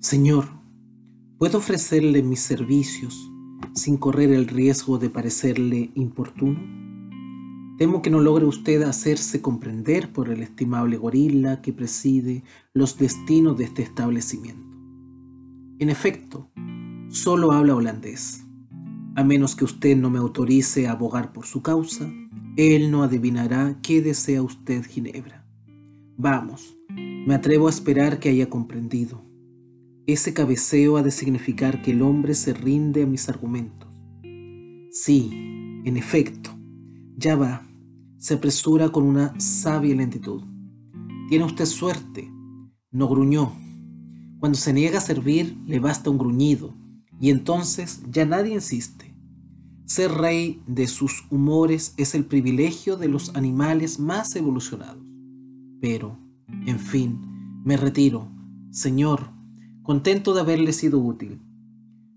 Señor, ¿puedo ofrecerle mis servicios sin correr el riesgo de parecerle importuno? Temo que no logre usted hacerse comprender por el estimable gorila que preside los destinos de este establecimiento. En efecto, solo habla holandés. A menos que usted no me autorice a abogar por su causa, él no adivinará qué desea usted, Ginebra. Vamos, me atrevo a esperar que haya comprendido. Ese cabeceo ha de significar que el hombre se rinde a mis argumentos. Sí, en efecto, ya va, se apresura con una sabia lentitud. Tiene usted suerte, no gruñó. Cuando se niega a servir, le basta un gruñido, y entonces ya nadie insiste. Ser rey de sus humores es el privilegio de los animales más evolucionados. Pero, en fin, me retiro. Señor, contento de haberle sido útil.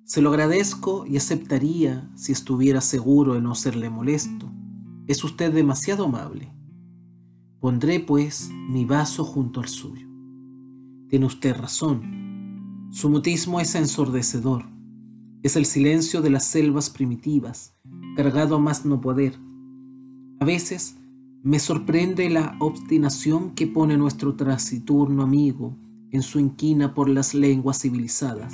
Se lo agradezco y aceptaría si estuviera seguro de no serle molesto. Es usted demasiado amable. Pondré, pues, mi vaso junto al suyo. Tiene usted razón. Su mutismo es ensordecedor. Es el silencio de las selvas primitivas, cargado a más no poder. A veces me sorprende la obstinación que pone nuestro transiturno amigo en su inquina por las lenguas civilizadas.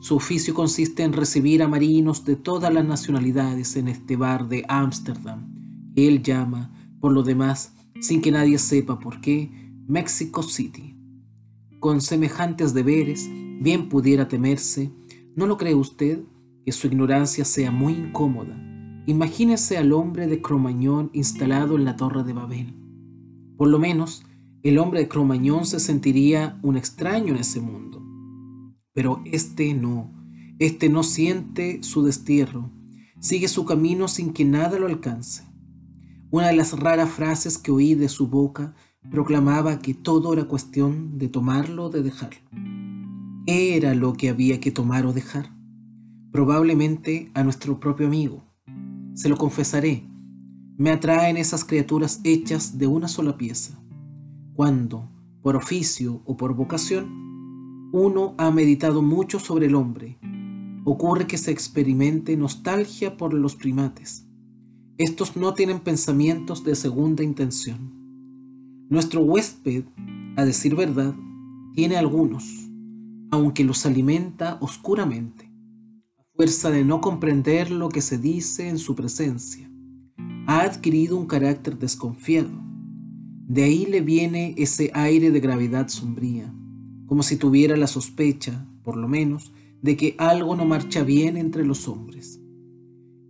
Su oficio consiste en recibir a marinos de todas las nacionalidades en este bar de Ámsterdam, que él llama, por lo demás, sin que nadie sepa por qué, Mexico City. Con semejantes deberes, bien pudiera temerse, ¿no lo cree usted? Que su ignorancia sea muy incómoda Imagínese al hombre de Cromañón instalado en la torre de Babel. Por lo menos, el hombre de Cromañón se sentiría un extraño en ese mundo. Pero este no, este no siente su destierro, sigue su camino sin que nada lo alcance. Una de las raras frases que oí de su boca proclamaba que todo era cuestión de tomarlo o de dejarlo. ¿Qué era lo que había que tomar o dejar? Probablemente a nuestro propio amigo, se lo confesaré, me atraen esas criaturas hechas de una sola pieza. Cuando, por oficio o por vocación, uno ha meditado mucho sobre el hombre, ocurre que se experimente nostalgia por los primates. Estos no tienen pensamientos de segunda intención. Nuestro huésped, a decir verdad, tiene algunos, aunque los alimenta oscuramente fuerza de no comprender lo que se dice en su presencia, ha adquirido un carácter desconfiado. De ahí le viene ese aire de gravedad sombría, como si tuviera la sospecha, por lo menos, de que algo no marcha bien entre los hombres.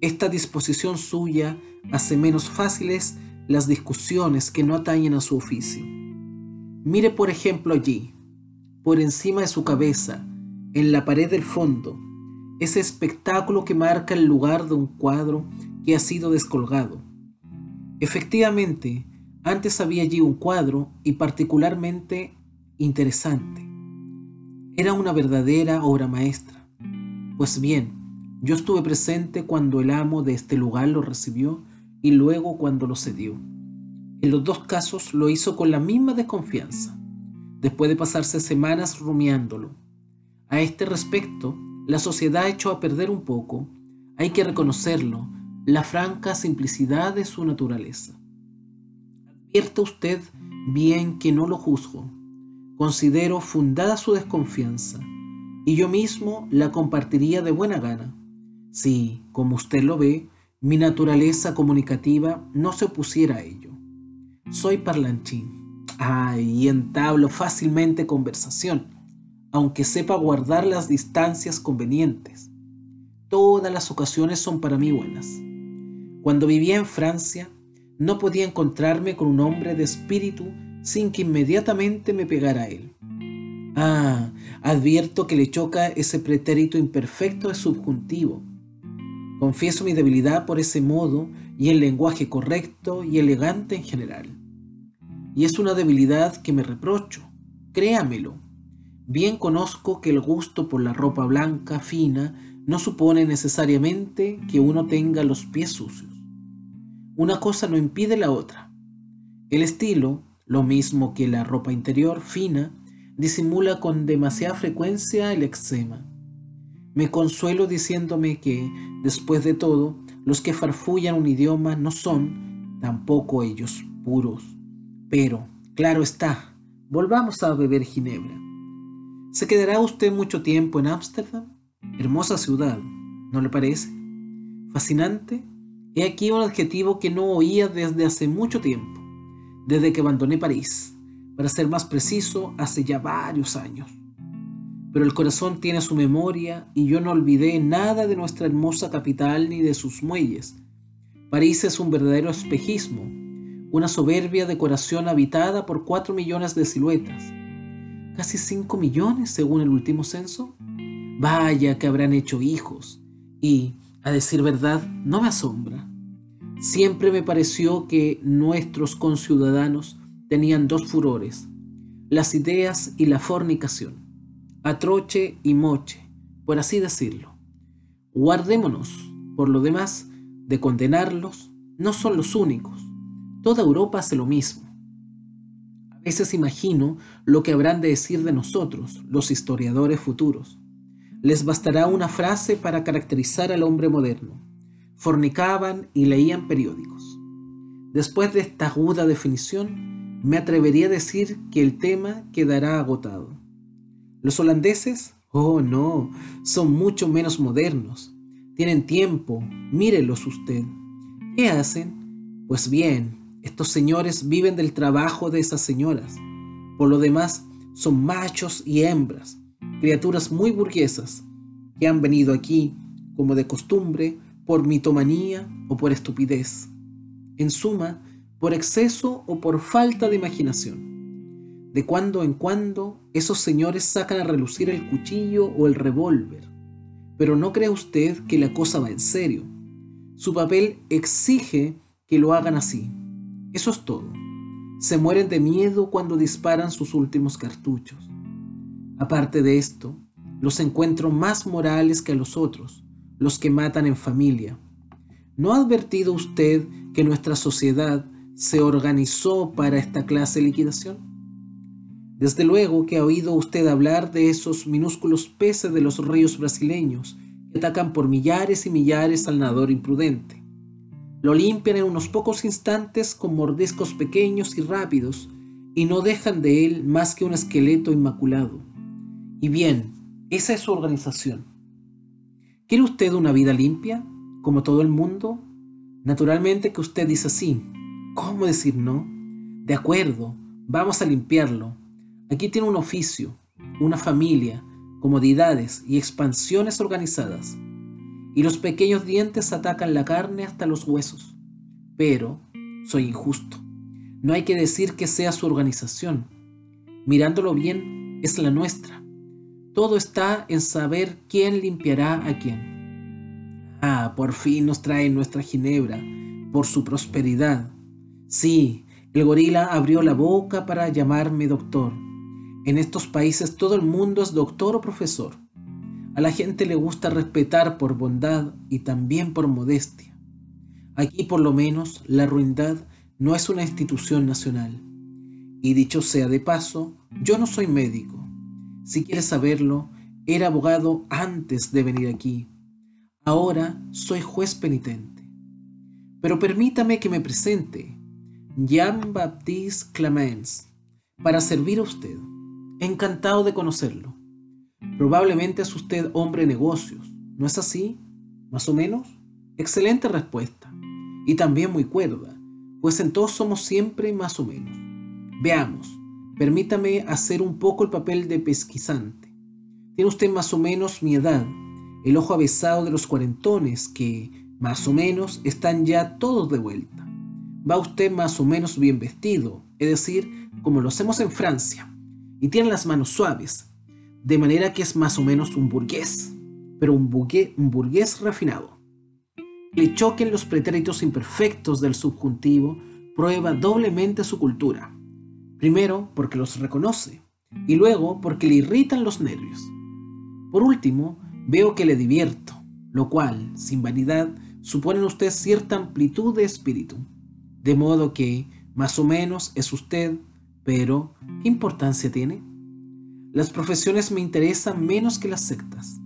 Esta disposición suya hace menos fáciles las discusiones que no atañen a su oficio. Mire por ejemplo allí, por encima de su cabeza, en la pared del fondo, ese espectáculo que marca el lugar de un cuadro que ha sido descolgado. Efectivamente, antes había allí un cuadro y particularmente interesante. Era una verdadera obra maestra. Pues bien, yo estuve presente cuando el amo de este lugar lo recibió y luego cuando lo cedió. En los dos casos lo hizo con la misma desconfianza, después de pasarse semanas rumiándolo. A este respecto, la sociedad echó a perder un poco, hay que reconocerlo, la franca simplicidad de su naturaleza. Usted bien que no lo juzgo. Considero fundada su desconfianza y yo mismo la compartiría de buena gana. Si, como usted lo ve, mi naturaleza comunicativa no se opusiera a ello. Soy parlanchín. Ay, y entablo fácilmente conversación aunque sepa guardar las distancias convenientes. Todas las ocasiones son para mí buenas. Cuando vivía en Francia, no podía encontrarme con un hombre de espíritu sin que inmediatamente me pegara a él. Ah, advierto que le choca ese pretérito imperfecto de subjuntivo. Confieso mi debilidad por ese modo y el lenguaje correcto y elegante en general. Y es una debilidad que me reprocho, créamelo, Bien conozco que el gusto por la ropa blanca fina no supone necesariamente que uno tenga los pies sucios. Una cosa no impide la otra. El estilo, lo mismo que la ropa interior fina, disimula con demasiada frecuencia el eczema. Me consuelo diciéndome que, después de todo, los que farfullan un idioma no son, tampoco ellos, puros. Pero, claro está, volvamos a beber ginebra. ¿Se quedará usted mucho tiempo en Ámsterdam? Hermosa ciudad, ¿no le parece? Fascinante. He aquí un adjetivo que no oía desde hace mucho tiempo, desde que abandoné París, para ser más preciso, hace ya varios años pero el corazón tiene su memoria y yo no olvidé nada de nuestra hermosa capital ni de sus muelles. París es un verdadero espejismo, una soberbia decoración habitada por cuatro millones de siluetas. Casi cinco millones según el último censo. Vaya que habrán hecho hijos. Y, a decir verdad, no me asombra. Siempre me pareció que nuestros conciudadanos tenían dos furores, las ideas y la fornicación a troche y moche, por así decirlo. Guardémonos, por lo demás, de condenarlos, no son los únicos. Toda Europa hace lo mismo. A veces imagino lo que habrán de decir de nosotros, los historiadores futuros. Les bastará una frase para caracterizar al hombre moderno. Fornicaban y leían periódicos. Después de esta aguda definición, me atrevería a decir que el tema quedará agotado. Los holandeses, oh no, son mucho menos modernos. Tienen tiempo, mírelos usted. ¿Qué hacen? Pues bien, estos señores viven del trabajo de esas señoras. Por lo demás, son machos y hembras, criaturas muy burguesas, que han venido aquí, como de costumbre, por mitomanía o por estupidez. En suma, por exceso o por falta de imaginación. De cuando en cuando esos señores sacan a relucir el cuchillo o el revólver. Pero no crea usted que la cosa va en serio. Su papel exige que lo hagan así. Eso es todo. Se mueren de miedo cuando disparan sus últimos cartuchos. Aparte de esto, los encuentro más morales que a los otros, los que matan en familia. ¿No ha advertido usted que nuestra sociedad se organizó para esta clase de liquidación? Desde luego que ha oído usted hablar de esos minúsculos peces de los ríos brasileños que atacan por millares y millares al nadador imprudente. Lo limpian en unos pocos instantes con mordiscos pequeños y rápidos y no dejan de él más que un esqueleto inmaculado. Y bien, esa es su organización. ¿Quiere usted una vida limpia, como todo el mundo? Naturalmente que usted dice así. ¿Cómo decir no? De acuerdo, vamos a limpiarlo Aquí tiene un oficio, una familia, comodidades y expansiones organizadas. Y los pequeños dientes atacan la carne hasta los huesos. Pero soy injusto. No hay que decir que sea su organización. Mirándolo bien, es la nuestra. Todo está en saber quién limpiará a quién. Ah, por fin nos trae nuestra ginebra, por su prosperidad. Sí, el gorila abrió la boca para llamarme doctor en estos países todo el mundo es doctor o profesor. A la gente le gusta respetar por bondad y también por modestia. Aquí por lo menos la ruindad no es una institución nacional. Y dicho sea de paso, yo no soy médico. Si quieres saberlo, era abogado antes de venir aquí. Ahora soy juez penitente. Pero permítame que me presente. Jean-Baptiste Clemens, para servir a usted. Encantado de conocerlo. Probablemente es usted hombre de negocios, ¿no es así? ¿Más o menos? Excelente respuesta. Y también muy cuerda, pues en todos somos siempre más o menos. Veamos, permítame hacer un poco el papel de pesquisante. Tiene usted más o menos mi edad, el ojo avesado de los cuarentones que, más o menos, están ya todos de vuelta. Va usted más o menos bien vestido, es decir, como lo hacemos en Francia y tiene las manos suaves, de manera que es más o menos un burgués, pero un, burgués refinado. Le choquen los pretéritos imperfectos del subjuntivo prueba doblemente su cultura. Primero, porque los reconoce, y luego porque le irritan los nervios. Por último, veo que le divierto, lo cual, sin vanidad, supone en usted cierta amplitud de espíritu. De modo que, más o menos, es usted pero, ¿qué importancia tiene? Las profesiones me interesan menos que las sectas.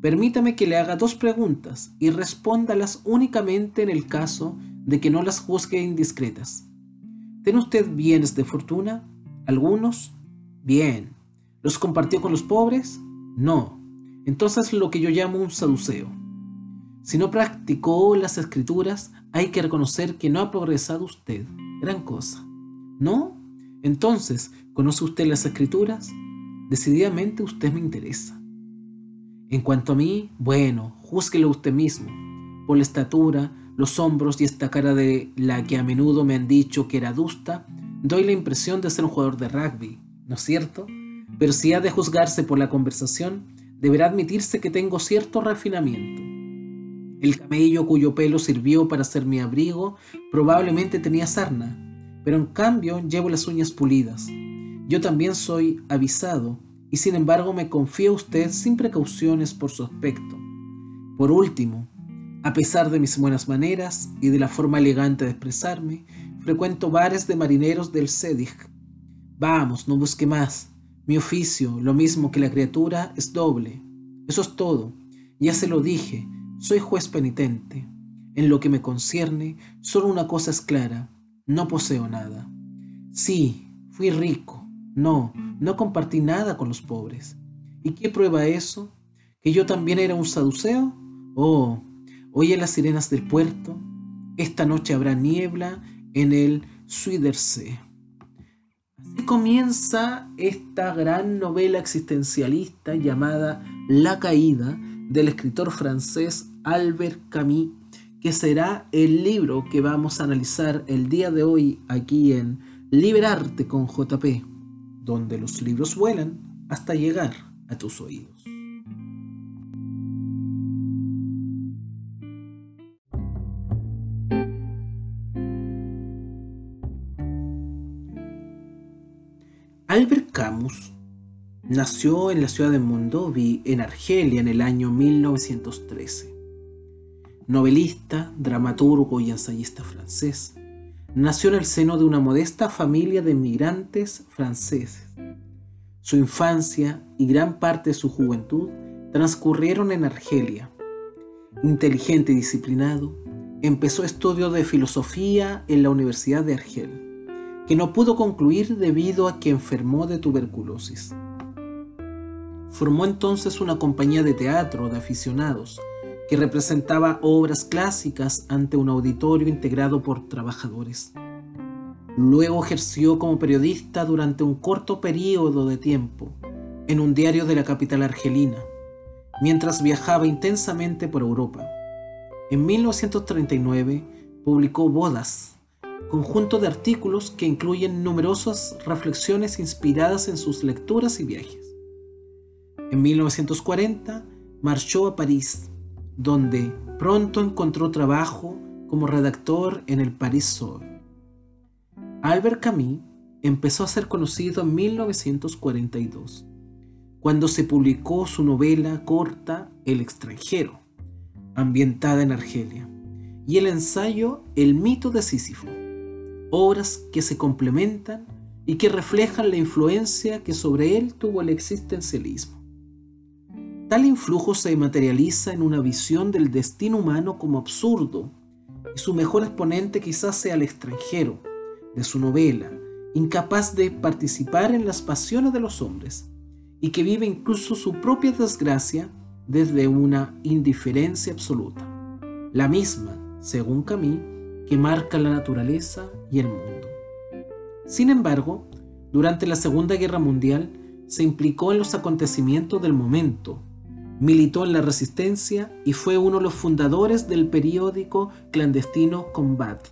Permítame que le haga dos preguntas y respóndalas únicamente en el caso de que no las juzgue indiscretas. ¿Tiene usted bienes de fortuna? ¿Algunos? Bien. ¿Los compartió con los pobres? No. Entonces lo que yo llamo un saduceo. Si no practicó las escrituras, hay que reconocer que no ha progresado usted. Gran cosa. ¿No? Entonces, ¿conoce usted las escrituras? Decididamente usted me interesa. En cuanto a mí, bueno, júzguelo usted mismo, por la estatura, los hombros y esta cara de la que a menudo me han dicho que era adusta, doy la impresión de ser un jugador de rugby, ¿no es cierto? Pero si ha de juzgarse por la conversación, deberá admitirse que tengo cierto refinamiento. El camello cuyo pelo sirvió para hacer mi abrigo probablemente tenía sarna, pero en cambio llevo las uñas pulidas. Yo también soy avisado y sin embargo me confía a usted sin precauciones por su aspecto. Por último, a pesar de mis buenas maneras y de la forma elegante de expresarme, frecuento bares de marineros del Sedig. Vamos, no busque más. Mi oficio, lo mismo que la criatura, es doble. Eso es todo. Ya se lo dije, soy juez penitente. En lo que me concierne, solo una cosa es clara, no poseo nada. Sí, fui rico, no, no compartí nada con los pobres. ¿Y qué prueba eso? ¿Que yo también era un saduceo? Oh, oye las sirenas del puerto. Esta noche habrá niebla en el Suidersee. Así comienza esta gran novela existencialista llamada La caída del escritor francés Albert Camus, que será el libro que vamos a analizar el día de hoy aquí en Liberarte con JP donde los libros vuelan hasta llegar a tus oídos. Albert Camus nació en la ciudad de Mondovi, en Argelia, en el año 1913. Novelista, dramaturgo y ensayista francés, Nació en el seno de una modesta familia de inmigrantes franceses. Su infancia y gran parte de su juventud transcurrieron en Argelia. Inteligente y disciplinado, empezó estudios de filosofía en la Universidad de Argel, que no pudo concluir debido a que enfermó de tuberculosis. Formó entonces una compañía de teatro de aficionados que representaba obras clásicas ante un auditorio integrado por trabajadores. Luego ejerció como periodista durante un corto periodo de tiempo en un diario de la capital argelina, mientras viajaba intensamente por Europa. En 1939 publicó Bodas, conjunto de artículos que incluyen numerosas reflexiones inspiradas en sus lecturas y viajes. En 1940 marchó a París donde pronto encontró trabajo como redactor en el Paris Soir. Albert Camus empezó a ser conocido en 1942, cuando se publicó su novela corta El extranjero, ambientada en Argelia, y el ensayo El mito de Sísifo, obras que se complementan y que reflejan la influencia que sobre él tuvo el existencialismo. Tal influjo se materializa en una visión del destino humano como absurdo, y su mejor exponente quizás sea el extranjero, de su novela, incapaz de participar en las pasiones de los hombres, y que vive incluso su propia desgracia desde una indiferencia absoluta, la misma, según Camus, que marca la naturaleza y el mundo. Sin embargo, durante la Segunda Guerra Mundial se implicó en los acontecimientos del momento, Militó en la resistencia y fue uno de los fundadores del periódico clandestino Combat.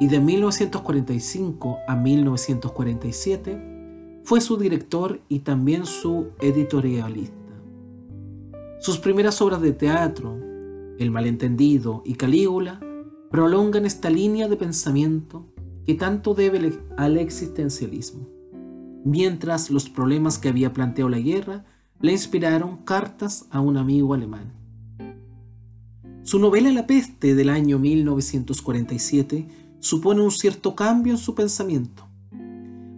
Y de 1945 a 1947 fue su director y también su editorialista. Sus primeras obras de teatro, El malentendido y Calígula, prolongan esta línea de pensamiento que tanto debe al existencialismo, mientras los problemas que había planteado la guerra le inspiraron cartas a un amigo alemán. Su novela La peste del año 1947 supone un cierto cambio en su pensamiento.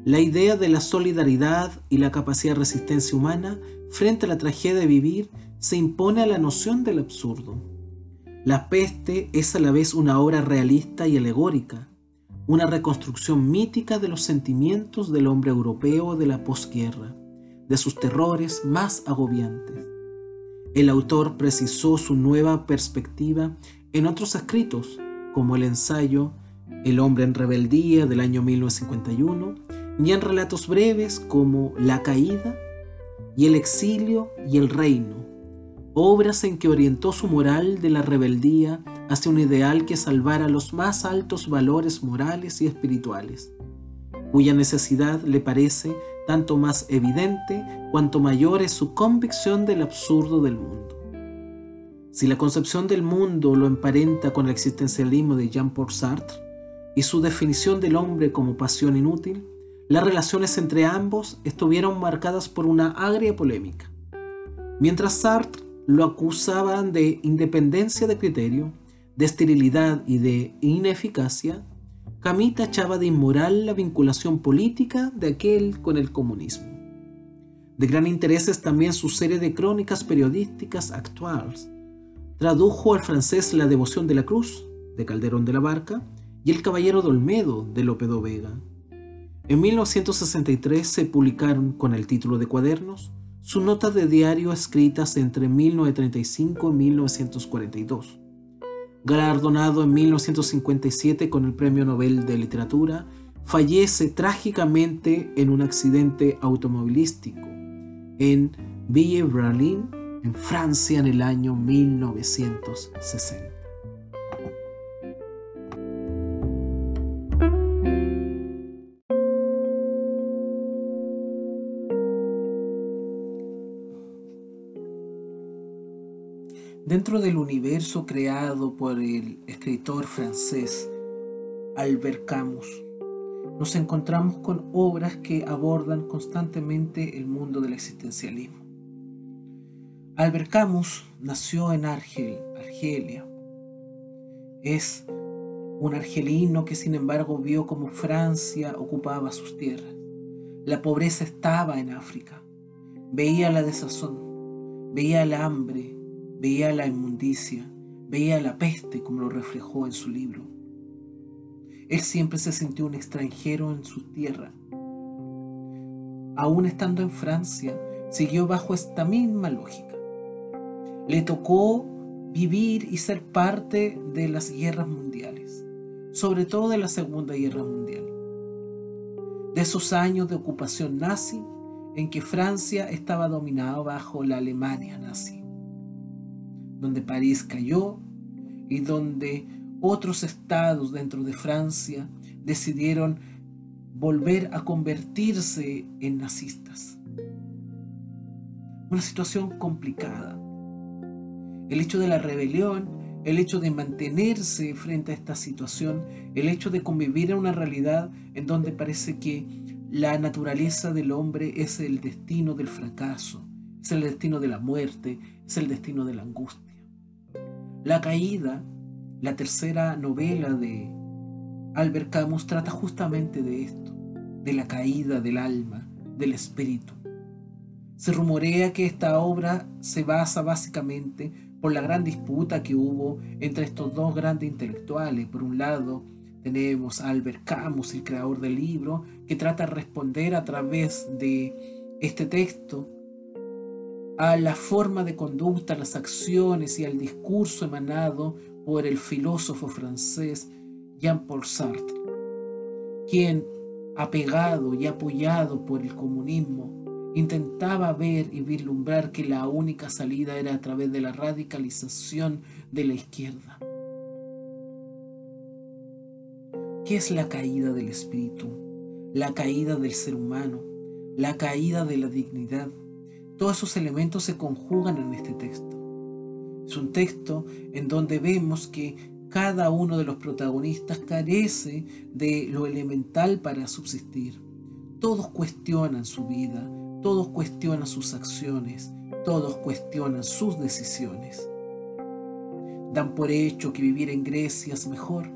la idea de la solidaridad y la capacidad de resistencia humana frente a la tragedia de vivir se impone a la noción del absurdo. La peste es a la vez una obra realista y alegórica, una reconstrucción mítica de los sentimientos del hombre europeo de la posguerra, de sus terrores más agobiantes. El autor precisó su nueva perspectiva en otros escritos, como el ensayo El hombre en rebeldía del año 1951, y en relatos breves como La caída y El exilio y El reino, obras en que orientó su moral de la rebeldía hacia un ideal que salvara los más altos valores morales y espirituales, cuya necesidad le parece tanto más evidente cuanto mayor es su convicción del absurdo del mundo. Si la concepción del mundo lo emparenta con el existencialismo de Jean-Paul Sartre y su definición del hombre como pasión inútil, las relaciones entre ambos estuvieron marcadas por una agria polémica. Mientras Sartre lo acusaban de independencia de criterio, de esterilidad y de ineficacia, Camus tachaba de inmoral la vinculación política de aquel con el comunismo. De gran interés es también su serie de crónicas periodísticas actuales. Tradujo al francés La devoción de la cruz, de Calderón de la Barca, y El caballero de Olmedo, de Lope de Vega. En 1963 se publicaron, con el título de Cuadernos, sus notas de diario escritas entre 1935 y 1942. Galardonado en 1957 con el Premio Nobel de Literatura, fallece trágicamente en un accidente automovilístico en Ville-Berlin, en Francia, en el año 1960. Del universo creado por el escritor francés Albert Camus, nos encontramos con obras que abordan constantemente el mundo del existencialismo. Albert Camus nació en Argel, Argelia. Es un argelino que sin embargo vio como Francia ocupaba sus tierras. La pobreza estaba en África. Veía la desazón, veía el hambre, veía la inmundicia, veía la peste como lo reflejó en su libro. Él siempre se sintió un extranjero en su tierra. Aún estando en Francia, siguió bajo esta misma lógica. Le tocó vivir y ser parte de las guerras mundiales, sobre todo de la Segunda Guerra Mundial. De esos años de ocupación nazi en que Francia estaba dominada bajo la Alemania nazi donde París cayó y donde otros estados dentro de Francia decidieron volver a convertirse en nazistas. Una situación complicada. El hecho de la rebelión, el hecho de mantenerse frente a esta situación, el hecho de convivir en una realidad en donde parece que la naturaleza del hombre es el destino del fracaso, es el destino de la muerte, es el destino de la angustia. La caída, la tercera novela de Albert Camus, trata justamente de esto, de la caída del alma, del espíritu. Se rumorea que esta obra se basa básicamente por la gran disputa que hubo entre estos dos grandes intelectuales. Por un lado, tenemos a Albert Camus, el creador del libro, que trata de responder a través de este texto a la forma de conducta, las acciones y al discurso emanado por el filósofo francés Jean-Paul Sartre, quien, apegado y apoyado por el comunismo, intentaba ver y vislumbrar que la única salida era a través de la radicalización de la izquierda. ¿Qué es la caída del espíritu? La caída del ser humano, la caída de la dignidad, todos esos elementos se conjugan en este texto. Es un texto en donde vemos que cada uno de los protagonistas carece de lo elemental para subsistir. Todos cuestionan su vida, todos cuestionan sus acciones, todos cuestionan sus decisiones. Dan por hecho que vivir en Grecia es mejor,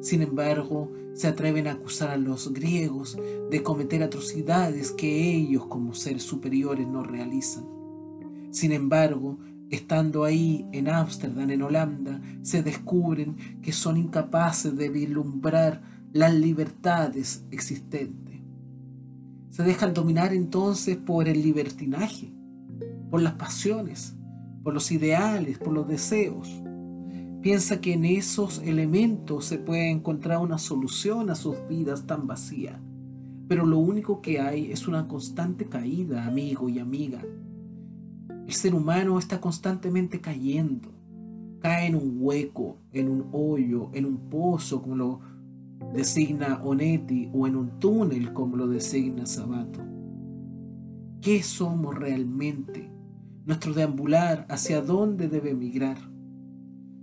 Sin embargo, se atreven a acusar a los griegos de cometer atrocidades que ellos como seres superiores no realizan. Sin embargo, estando ahí en Ámsterdam, en Holanda, se descubren que son incapaces de vislumbrar las libertades existentes. Se dejan dominar entonces por el libertinaje, por las pasiones, por los ideales, por los deseos. Piensa que en esos elementos se puede encontrar una solución a sus vidas tan vacías. Pero lo único que hay es una constante caída, amigo y amiga. El ser humano está constantemente cayendo. Cae en un hueco, en un hoyo, en un pozo, como lo designa Onetti, o en un túnel, como lo designa Sabato. ¿Qué somos realmente? Nuestro deambular, ¿hacia dónde debe migrar?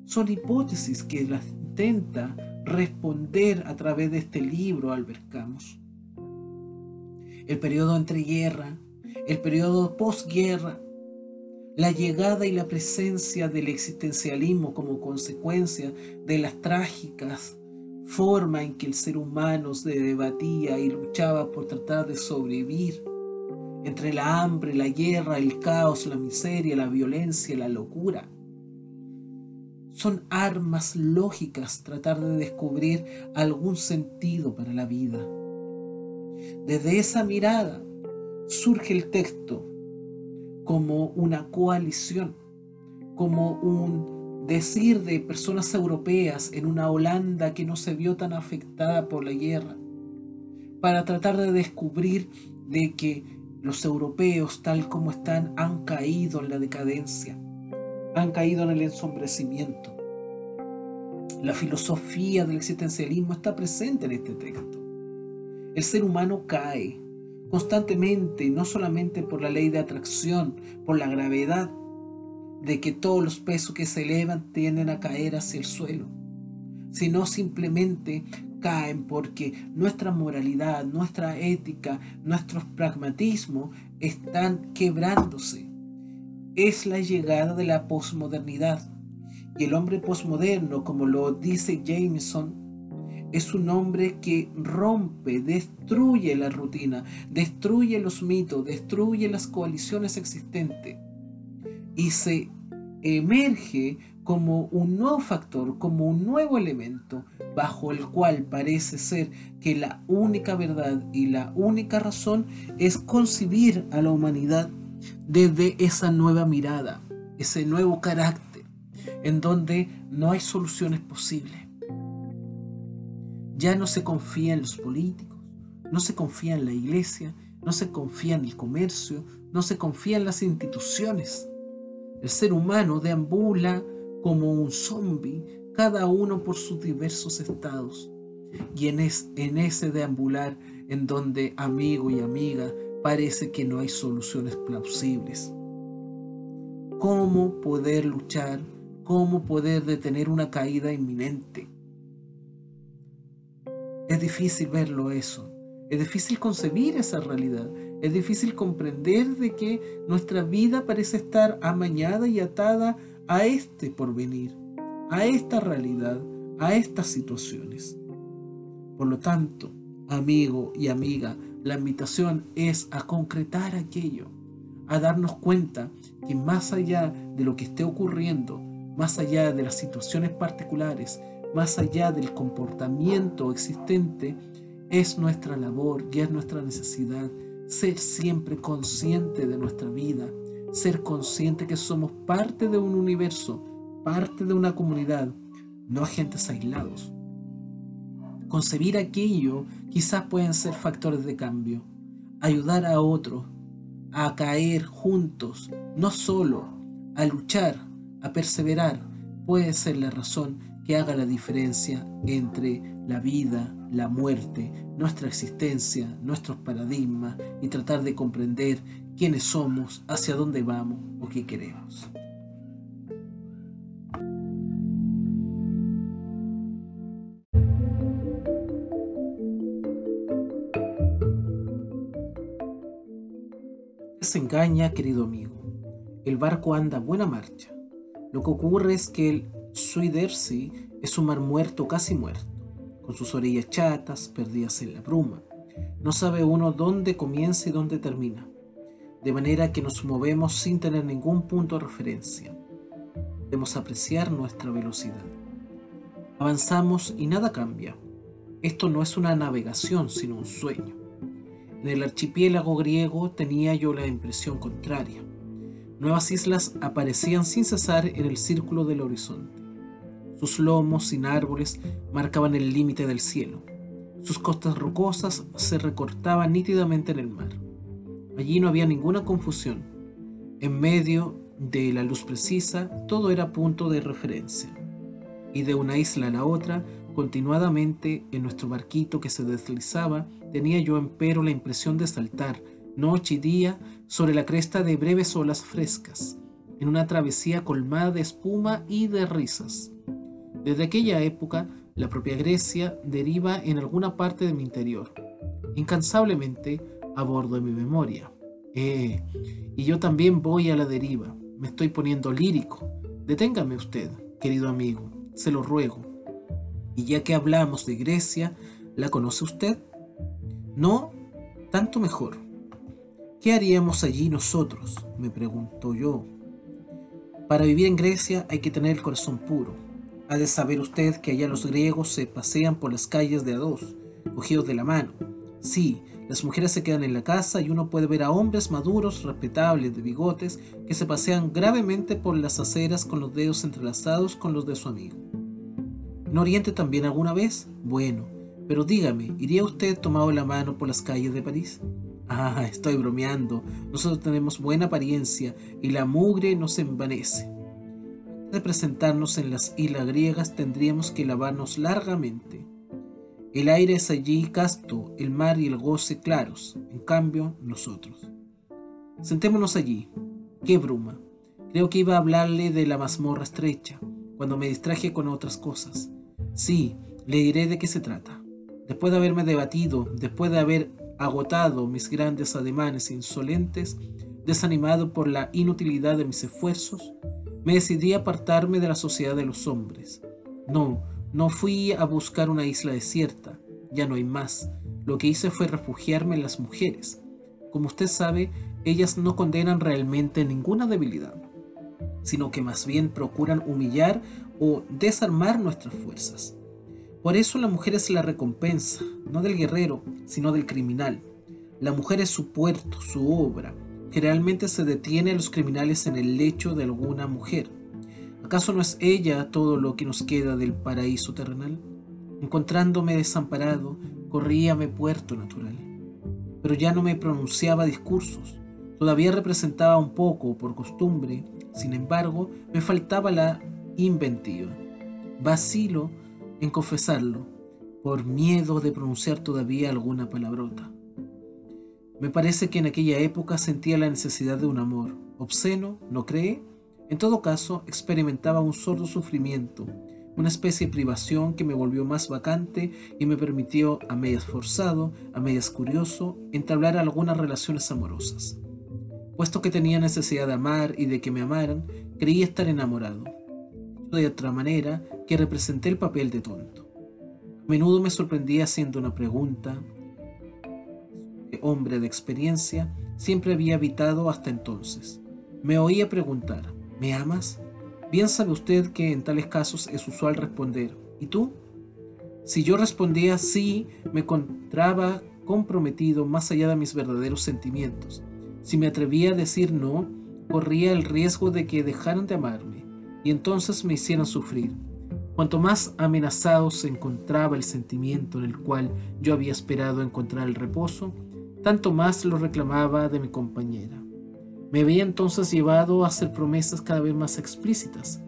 Son hipótesis que las intenta responder a través de este libro Albert Camus. El periodo entre guerra, el periodo posguerra, la llegada y la presencia del existencialismo como consecuencia de las trágicas formas en que el ser humano se debatía y luchaba por tratar de sobrevivir entre la hambre, la guerra, el caos, la miseria, la violencia, la locura son armas lógicas tratar de descubrir algún sentido para la vida. Desde esa mirada surge el texto como una coalición, como un decir de personas europeas en una Holanda que no se vio tan afectada por la guerra, para tratar de descubrir de que los europeos tal como están han caído en la decadencia, han caído en el ensombrecimiento. La filosofía del existencialismo está presente en este texto. El ser humano cae constantemente, no solamente por la ley de atracción, por la gravedad de que todos los pesos que se elevan tienden a caer hacia el suelo, sino simplemente caen porque nuestra moralidad, nuestra ética, nuestros pragmatismos están quebrándose es la llegada de la posmodernidad. Y el hombre posmoderno, como lo dice Jameson, es un hombre que rompe, destruye la rutina, destruye los mitos, destruye las coaliciones existentes y se emerge como un nuevo factor, como un nuevo elemento bajo el cual parece ser que la única verdad y la única razón es concebir a la humanidad desde esa nueva mirada, ese nuevo carácter, en donde no hay soluciones posibles. Ya no se confía en los políticos, no se confía en la iglesia, no se confía en el comercio, no se confía en las instituciones. El ser humano deambula como un zombi, cada uno por sus diversos estados. Y en, en ese deambular en donde amigo y amiga parece que no hay soluciones plausibles. ¿Cómo poder luchar? ¿Cómo poder detener una caída inminente? Es difícil verlo eso. Es difícil concebir esa realidad. Es difícil comprender de que nuestra vida parece estar amañada y atada a este porvenir, a esta realidad, a estas situaciones. Por lo tanto, amigo y amiga, la invitación es a concretar aquello, a darnos cuenta que más allá de lo que esté ocurriendo, más allá de las situaciones particulares, más allá del comportamiento existente, es nuestra labor y es nuestra necesidad ser siempre consciente de nuestra vida, ser consciente que somos parte de un universo, parte de una comunidad, no agentes aislados concebir aquello quizás pueden ser factores de cambio. Ayudar a otros a caer juntos, no solo, a luchar, a perseverar, puede ser la razón que haga la diferencia entre la vida, la muerte, nuestra existencia, nuestros paradigmas y tratar de comprender quiénes somos, hacia dónde vamos o qué queremos. Engaña, querido amigo. El barco anda a buena marcha. Lo que ocurre es que el Suidersee es un mar muerto, casi muerto. con sus orillas chatas, perdidas en la bruma. No sabe uno dónde comienza y dónde termina, de manera que nos movemos sin tener ningún punto de referencia. Debemos apreciar nuestra velocidad. Avanzamos y nada cambia. Esto no es una navegación, sino un sueño. En el archipiélago griego tenía yo la impresión contraria. Nuevas islas aparecían sin cesar en el círculo del horizonte. Sus lomos sin árboles marcaban el límite del cielo. Sus costas rocosas se recortaban nítidamente en el mar. Allí no había ninguna confusión. En medio de la luz precisa, todo era punto de referencia. Y de una isla a la otra, continuadamente en nuestro barquito que se deslizaba, tenía yo empero la impresión de saltar, noche y día, sobre la cresta de breves olas frescas, en una travesía colmada de espuma y de risas. Desde aquella época, la propia Grecia deriva en alguna parte de mi interior, incansablemente a bordo de mi memoria. Eh, y yo también voy a la deriva, me estoy poniendo lírico. Deténgame usted, querido amigo, se lo ruego. Y ya que hablamos de Grecia, ¿la conoce usted? No, tanto mejor. ¿Qué haríamos allí nosotros? me preguntó yo. Para vivir en Grecia hay que tener el corazón puro. Ha de saber usted que allá los griegos se pasean por las calles de a dos, cogidos de la mano. Sí, las mujeres se quedan en la casa y uno puede ver a hombres maduros, respetables, de bigotes, que se pasean gravemente por las aceras con los dedos entrelazados con los de su amigo. ¿No oriente también alguna vez? Bueno, pero dígame, ¿iría usted tomado la mano por las calles de París? Ah, estoy bromeando. Nosotros tenemos buena apariencia y la mugre nos envanece. Antes de presentarnos en las islas griegas tendríamos que lavarnos largamente. El aire es allí casto, el mar y el goce claros, en cambio nosotros. Sentémonos allí. ¡Qué bruma! Creo que iba a hablarle de la mazmorra estrecha, cuando me distraje con otras cosas. Sí, le diré de qué se trata. Después de haberme debatido, después de haber agotado mis grandes ademanes insolentes, desanimado por la inutilidad de mis esfuerzos, me decidí apartarme de la sociedad de los hombres. No, no fui a buscar una isla desierta, ya no hay más. Lo que hice fue refugiarme en las mujeres. Como usted sabe, ellas no condenan realmente ninguna debilidad, sino que más bien procuran humillar o desarmar nuestras fuerzas. Por eso la mujer es la recompensa, no del guerrero, sino del criminal. La mujer es su puerto, su obra. Generalmente se detiene a los criminales en el lecho de alguna mujer. ¿Acaso no es ella todo lo que nos queda del paraíso terrenal? Encontrándome desamparado, corría a mi puerto natural. Pero ya no me pronunciaba discursos, todavía representaba un poco por costumbre, sin embargo, me faltaba la inventiva. Vacilo en confesarlo, por miedo de pronunciar todavía alguna palabrota. Me parece que en aquella época sentía la necesidad de un amor, obsceno, ¿no cree? En todo caso, experimentaba un sordo sufrimiento, una especie de privación que me volvió más vacante y me permitió, a medias forzado, a medias curioso, entablar algunas relaciones amorosas. Puesto que tenía necesidad de amar y de que me amaran, creí estar enamorado. De otra manera, que representé el papel de tonto. A menudo me sorprendía haciendo una pregunta. Hombre de experiencia, siempre había habitado hasta entonces. Me oía preguntar, ¿Me amas? Bien sabe usted que en tales casos es usual responder, ¿y tú? Si yo respondía sí, me encontraba comprometido más allá de mis verdaderos sentimientos. Si me atrevía a decir no, corría el riesgo de que dejaran de amarme y entonces me hicieran sufrir. Cuanto más amenazado se encontraba el sentimiento en el cual yo había esperado encontrar el reposo, tanto más lo reclamaba de mi compañera. Me veía entonces llevado a hacer promesas cada vez más explícitas,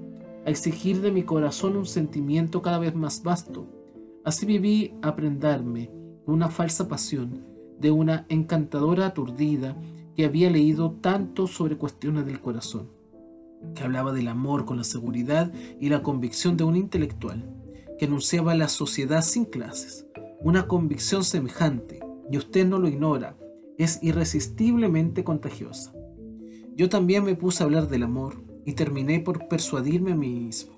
a exigir de mi corazón un sentimiento cada vez más vasto. Así viví a prendarme una falsa pasión de una encantadora aturdida que había leído tanto sobre cuestiones del corazón, que hablaba del amor con la seguridad y la convicción de un intelectual, que anunciaba la sociedad sin clases, una convicción semejante, y usted no lo ignora, es irresistiblemente contagiosa. Yo también me puse a hablar del amor y terminé por persuadirme a mí mismo.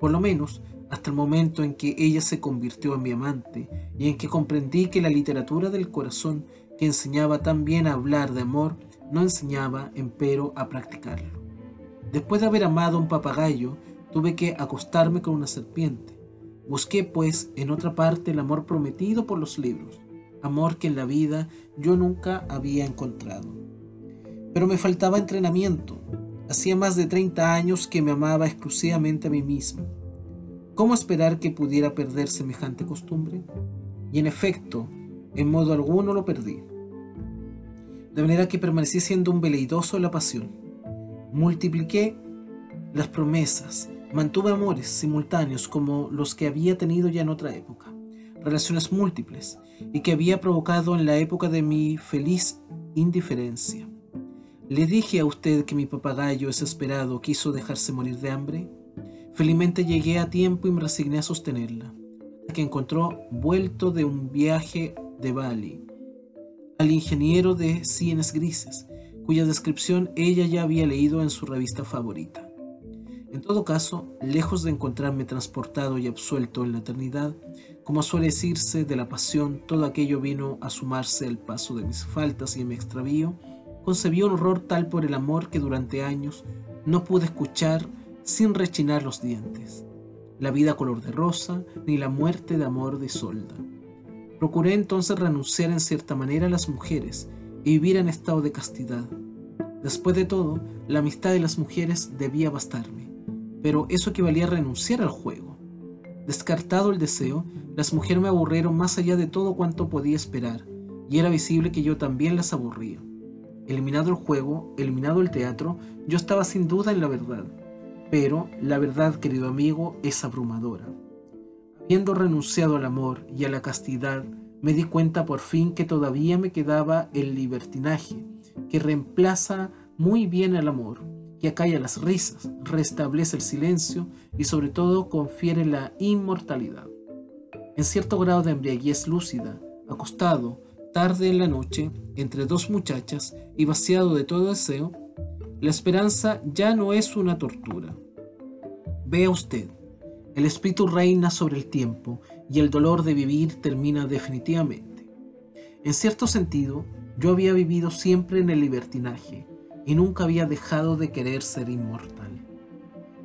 Por lo menos, hasta el momento en que ella se convirtió en mi amante y en que comprendí que la literatura del corazón que enseñaba tan bien a hablar de amor no enseñaba, empero, a practicarlo. Después de haber amado a un papagayo, tuve que acostarme con una serpiente. Busqué, pues, en otra parte el amor prometido por los libros, amor que en la vida yo nunca había encontrado. Pero me faltaba entrenamiento. Hacía más de 30 años que me amaba exclusivamente a mí mismo. ¿Cómo esperar que pudiera perder semejante costumbre? Y en efecto, en modo alguno lo perdí. De manera que permanecí siendo un veleidoso de la pasión. Multipliqué las promesas, mantuve amores simultáneos como los que había tenido ya en otra época, relaciones múltiples, y que había provocado en la época de mi feliz indiferencia. ¿Le dije a usted que mi papagayo desesperado quiso dejarse morir de hambre? Felizmente llegué a tiempo y me resigné a sostenerla, que encontró vuelto de un viaje de Bali al ingeniero de sienes grises, cuya descripción ella ya había leído en su revista favorita. En todo caso, lejos de encontrarme transportado y absuelto en la eternidad, como suele decirse de la pasión, todo aquello vino a sumarse al paso de mis faltas y mi extravío, concebí un horror tal por el amor que durante años no pude escuchar sin rechinar los dientes. La vida color de rosa, ni la muerte de amor de solda. Procuré entonces renunciar en cierta manera a las mujeres y vivir en estado de castidad. Después de todo, la amistad de las mujeres debía bastarme, pero eso equivalía a renunciar al juego. Descartado el deseo, las mujeres me aburrieron más allá de todo cuanto podía esperar, y era visible que yo también las aburría. Eliminado el juego, eliminado el teatro, yo estaba sin duda en la verdad. Pero la verdad, querido amigo, es abrumadora. Habiendo renunciado al amor y a la castidad, me di cuenta por fin que todavía me quedaba el libertinaje, que reemplaza muy bien el amor, que acalla las risas, restablece el silencio y sobre todo confiere la inmortalidad. En cierto grado de embriaguez lúcida, acostado, tarde en la noche, entre dos muchachas y vaciado de todo deseo, la esperanza ya no es una tortura. Vea usted, el espíritu reina sobre el tiempo y el dolor de vivir termina definitivamente. En cierto sentido, yo había vivido siempre en el libertinaje y nunca había dejado de querer ser inmortal.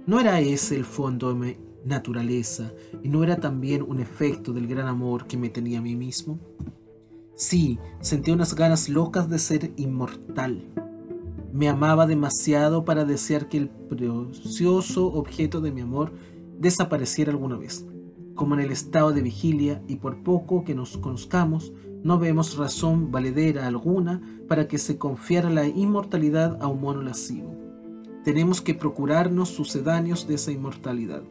¿No era ese el fondo de mi naturaleza y no era también un efecto del gran amor que me tenía a mí mismo? Sí, sentía unas ganas locas de ser inmortal. Me amaba demasiado para desear que el precioso objeto de mi amor desapareciera alguna vez. Como en el estado de vigilia y por poco que nos conozcamos, no vemos razón valedera alguna para que se confiara la inmortalidad a un mono lascivo. Tenemos que procurarnos sucedáneos de esa inmortalidad.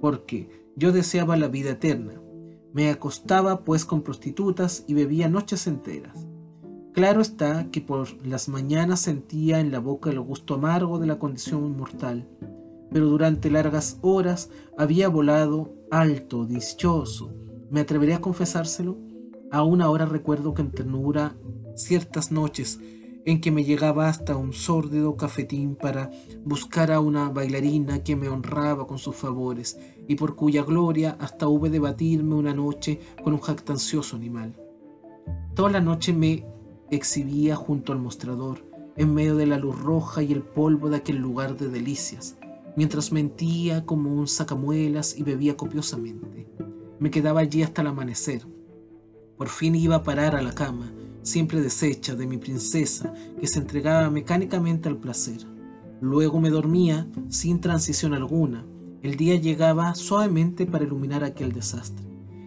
Porque yo deseaba la vida eterna, me acostaba pues con prostitutas y bebía noches enteras. Claro está que por las mañanas sentía en la boca el gusto amargo de la condición mortal, pero durante largas horas había volado alto, dichoso. ¿Me atrevería a confesárselo? Aún ahora recuerdo que en ternura ciertas noches en que me llegaba hasta un sórdido cafetín para buscar a una bailarina que me honraba con sus favores y por cuya gloria hasta hube de batirme una noche con un jactancioso animal. Toda la noche me exhibía junto al mostrador, en medio de la luz roja y el polvo de aquel lugar de delicias, mientras mentía como un sacamuelas y bebía copiosamente. Me quedaba allí hasta el amanecer. Por fin iba a parar a la cama, siempre deshecha de mi princesa, que se entregaba mecánicamente al placer. Luego me dormía sin transición alguna. El día llegaba suavemente para iluminar aquel desastre,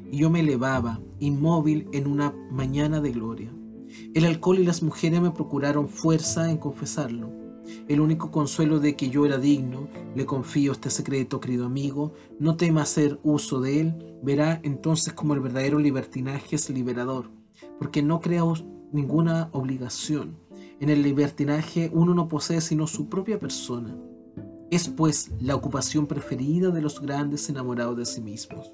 y yo me elevaba, inmóvil, en una mañana de gloria. El alcohol y las mujeres me procuraron fuerza en confesarlo. El único consuelo de que yo era digno, le confío este secreto, querido amigo, no tema hacer uso de él, verá entonces como el verdadero libertinaje es liberador porque no crea ninguna obligación. En el libertinaje uno no posee sino su propia persona. Es pues la ocupación preferida de los grandes enamorados de sí mismos.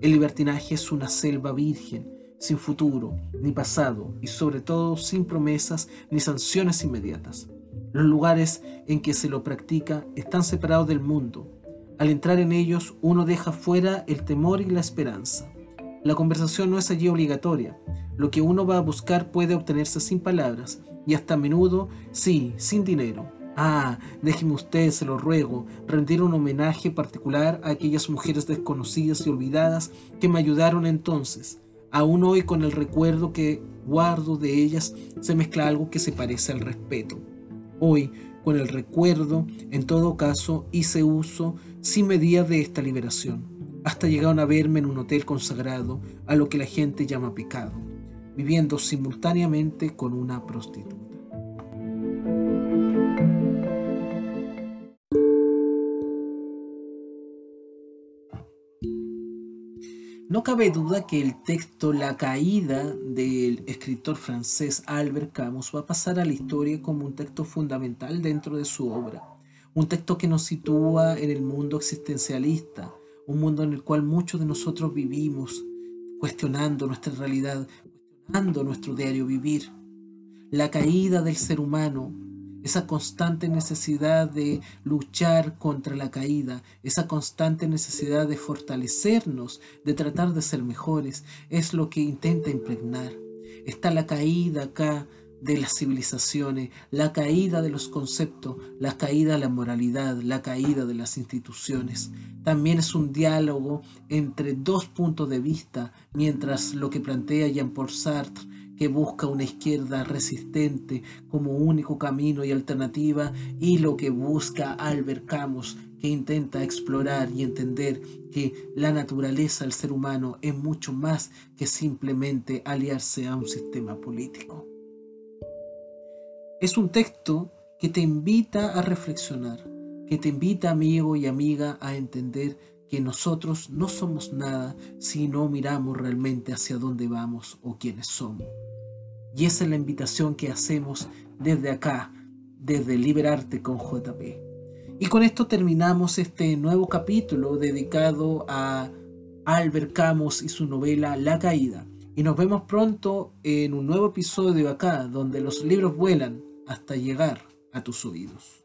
El libertinaje es una selva virgen, sin futuro, ni pasado, y sobre todo sin promesas ni sanciones inmediatas. Los lugares en que se lo practica están separados del mundo. Al entrar en ellos, uno deja fuera el temor y la esperanza. La conversación no es allí obligatoria. Lo que uno va a buscar puede obtenerse sin palabras y hasta a menudo, sí, sin dinero. Ah, déjeme usted, se lo ruego, rendir un homenaje particular a aquellas mujeres desconocidas y olvidadas que me ayudaron entonces. Aún hoy con el recuerdo que guardo de ellas se mezcla algo que se parece al respeto. Hoy, con el recuerdo, en todo caso, hice uso sin medida de esta liberación, hasta llegaron a verme en un hotel consagrado a lo que la gente llama pecado, viviendo simultáneamente con una prostituta. No cabe duda que el texto La caída del escritor francés Albert Camus va a pasar a la historia como un texto fundamental dentro de su obra. Un texto que nos sitúa en el mundo existencialista, un mundo en el cual muchos de nosotros vivimos, cuestionando nuestra realidad, cuestionando nuestro diario vivir. La caída del ser humano esa constante necesidad de luchar contra la caída, esa constante necesidad de fortalecernos, de tratar de ser mejores, es lo que intenta impregnar. Está la caída acá de las civilizaciones, la caída de los conceptos, la caída de la moralidad, la caída de las instituciones. También es un diálogo entre dos puntos de vista, mientras lo que plantea Jean-Paul Sartre que busca una izquierda resistente como único camino y alternativa, y lo que busca Albert Camus, que intenta explorar y entender que la naturaleza del ser humano es mucho más que simplemente aliarse a un sistema político. Es un texto que te invita a reflexionar, que te invita amigo y amiga a entender que nosotros no somos nada si no miramos realmente hacia dónde vamos o quiénes somos. Y esa es la invitación que hacemos desde acá, desde Liberarte con JP. Y con esto terminamos este nuevo capítulo dedicado a Albert Camus y su novela La Caída. Y nos vemos pronto en un nuevo episodio acá, donde los libros vuelan hasta llegar a tus oídos.